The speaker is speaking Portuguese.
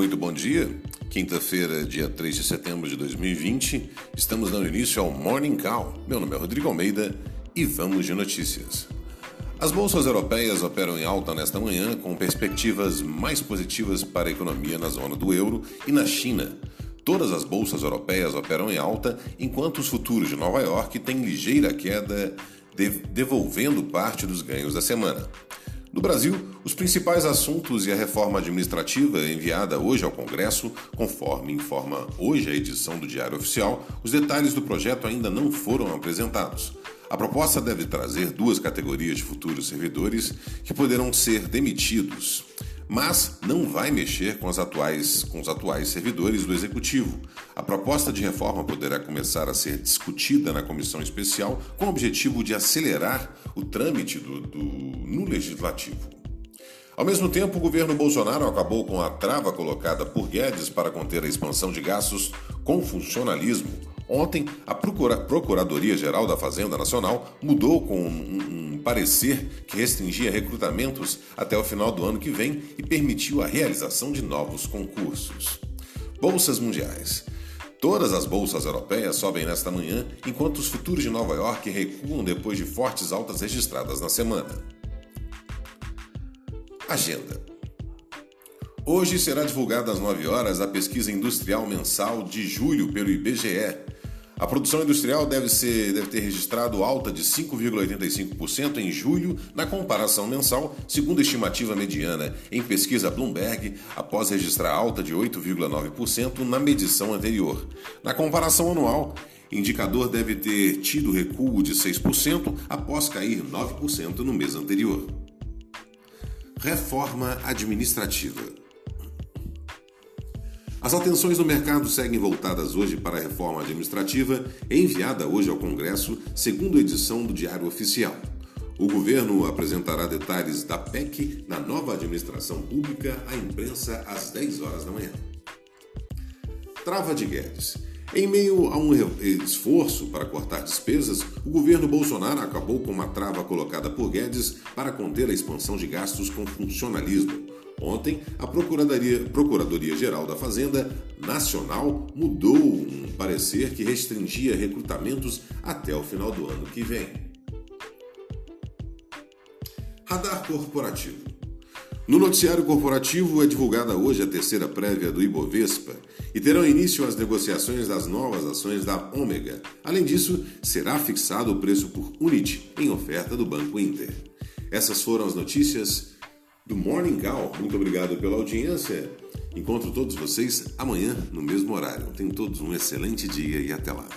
Muito bom dia. Quinta-feira, dia 3 de setembro de 2020. Estamos dando início ao Morning Call. Meu nome é Rodrigo Almeida e vamos de notícias. As bolsas europeias operam em alta nesta manhã, com perspectivas mais positivas para a economia na zona do euro e na China. Todas as bolsas europeias operam em alta, enquanto os futuros de Nova York têm ligeira queda, devolvendo parte dos ganhos da semana. No Brasil, os principais assuntos e a reforma administrativa enviada hoje ao Congresso, conforme informa hoje a edição do Diário Oficial, os detalhes do projeto ainda não foram apresentados. A proposta deve trazer duas categorias de futuros servidores que poderão ser demitidos mas não vai mexer com, atuais, com os atuais servidores do Executivo. A proposta de reforma poderá começar a ser discutida na comissão especial com o objetivo de acelerar o trâmite do, do, no Legislativo. Ao mesmo tempo, o governo Bolsonaro acabou com a trava colocada por Guedes para conter a expansão de gastos com funcionalismo. Ontem, a Procuradoria-Geral da Fazenda Nacional mudou com um, um parecer que restringia recrutamentos até o final do ano que vem e permitiu a realização de novos concursos. Bolsas mundiais. Todas as bolsas europeias sobem nesta manhã, enquanto os futuros de Nova York recuam depois de fortes altas registradas na semana. Agenda. Hoje será divulgada às 9 horas a pesquisa industrial mensal de julho pelo IBGE, a produção industrial deve, ser, deve ter registrado alta de 5,85% em julho, na comparação mensal, segundo estimativa mediana em pesquisa Bloomberg, após registrar alta de 8,9% na medição anterior. Na comparação anual, indicador deve ter tido recuo de 6% após cair 9% no mês anterior. Reforma administrativa. As atenções do mercado seguem voltadas hoje para a reforma administrativa enviada hoje ao Congresso, segundo a edição do Diário Oficial. O governo apresentará detalhes da PEC na nova administração pública à imprensa às 10 horas da manhã. Trava de Guedes. Em meio a um esforço para cortar despesas, o governo Bolsonaro acabou com uma trava colocada por Guedes para conter a expansão de gastos com funcionalismo. Ontem, a Procuradoria-Geral Procuradoria da Fazenda Nacional mudou um parecer que restringia recrutamentos até o final do ano que vem. Radar Corporativo. No noticiário corporativo é divulgada hoje a terceira prévia do Ibovespa e terão início as negociações das novas ações da Ômega. Além disso, será fixado o preço por Unity em oferta do Banco Inter. Essas foram as notícias do Morning Call. Muito obrigado pela audiência. Encontro todos vocês amanhã no mesmo horário. Tenham todos um excelente dia e até lá.